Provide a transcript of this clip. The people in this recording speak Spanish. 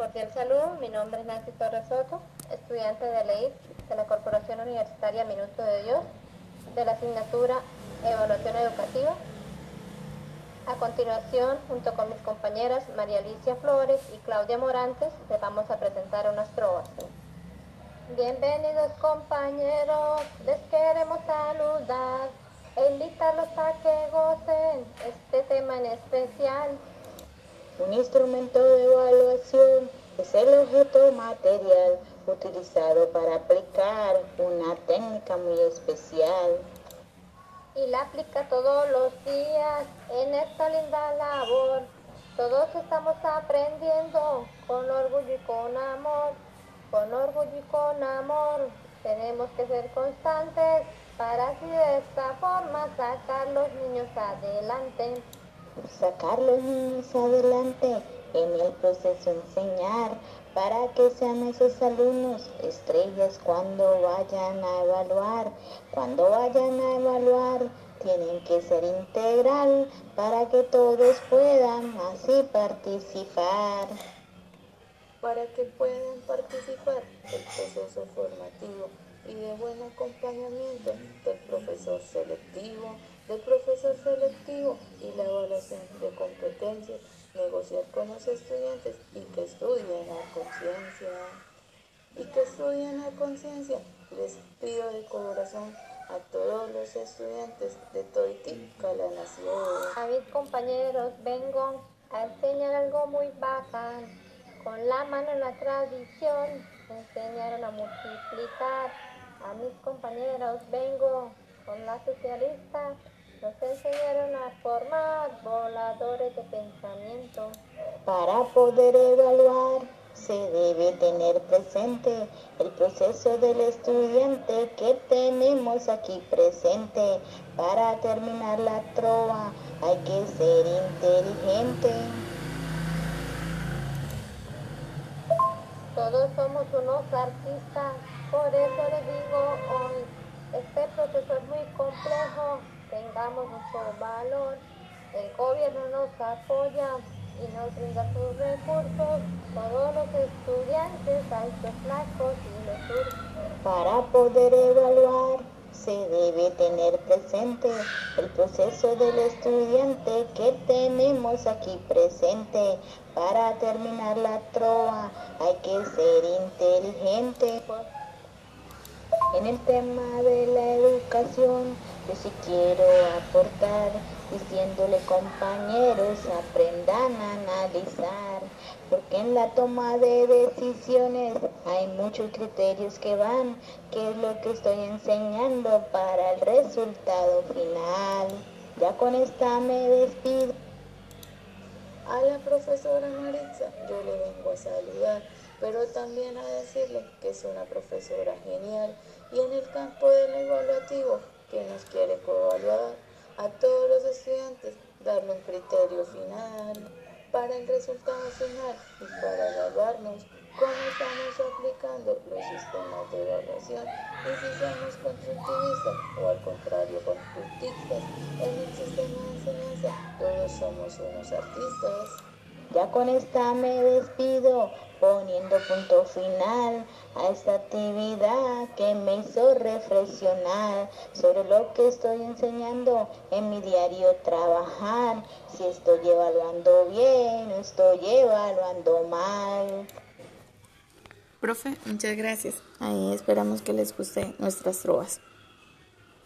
Cordial saludo, mi nombre es Nancy Torres Soto, estudiante de ley de la Corporación Universitaria Minuto de Dios, de la asignatura Evaluación Educativa. A continuación, junto con mis compañeras María Alicia Flores y Claudia Morantes, les vamos a presentar unas trovas. Bienvenidos compañeros, les queremos saludar invitarlos a que gocen este tema en especial. Un instrumento de evaluación el objeto material utilizado para aplicar una técnica muy especial. Y la aplica todos los días en esta linda labor. Todos estamos aprendiendo con orgullo y con amor. Con orgullo y con amor. Tenemos que ser constantes para así de esta forma sacar los niños adelante. Sacar los niños adelante en el proceso enseñar para que sean esos alumnos estrellas cuando vayan a evaluar. Cuando vayan a evaluar tienen que ser integral para que todos puedan así participar. Para que puedan participar el proceso formativo y de buen acompañamiento del profesor selectivo, del profesor selectivo y la evaluación de competencias, negociar con los estudiantes y que estudien a conciencia. Y que estudien a conciencia. Les pido de corazón a todos los estudiantes de Toitica, la nación. A mis compañeros vengo a enseñar algo muy bacán. Con la mano en la tradición enseñaron a multiplicar a mis compañeros vengo con la socialista, nos enseñaron a formar voladores de pensamiento. Para poder evaluar se debe tener presente el proceso del estudiante que tenemos aquí presente. Para terminar la trova hay que ser inteligente. Todos somos unos artistas por eso les digo hoy, este proceso es muy complejo, tengamos mucho valor, el gobierno nos apoya y nos brinda sus recursos, todos los estudiantes, altos flacos y los sur. Para poder evaluar se debe tener presente el proceso del estudiante que tenemos aquí presente. Para terminar la trova hay que ser inteligente. En el tema de la educación, yo sí quiero aportar, diciéndole compañeros, aprendan a analizar, porque en la toma de decisiones hay muchos criterios que van, que es lo que estoy enseñando para el resultado final. Ya con esta me despido. A la profesora Maritza yo le vengo a saludar, pero también a decirle que es una profesora genial y en el campo del evaluativo que nos quiere coevaluar a todos los estudiantes, darle un criterio final para el resultado final y para evaluarnos cómo estamos aplicando los sistemas de evaluación y si somos constructivistas o al contrario constructivistas en el sistema de enseñanza todos somos unos artistas. Ya con esta me despido poniendo punto final a esta actividad que me hizo reflexionar sobre lo que estoy enseñando en mi diario trabajar, si estoy evaluando bien o estoy evaluando mal. Profe, muchas gracias. Ahí esperamos que les guste nuestras trovas.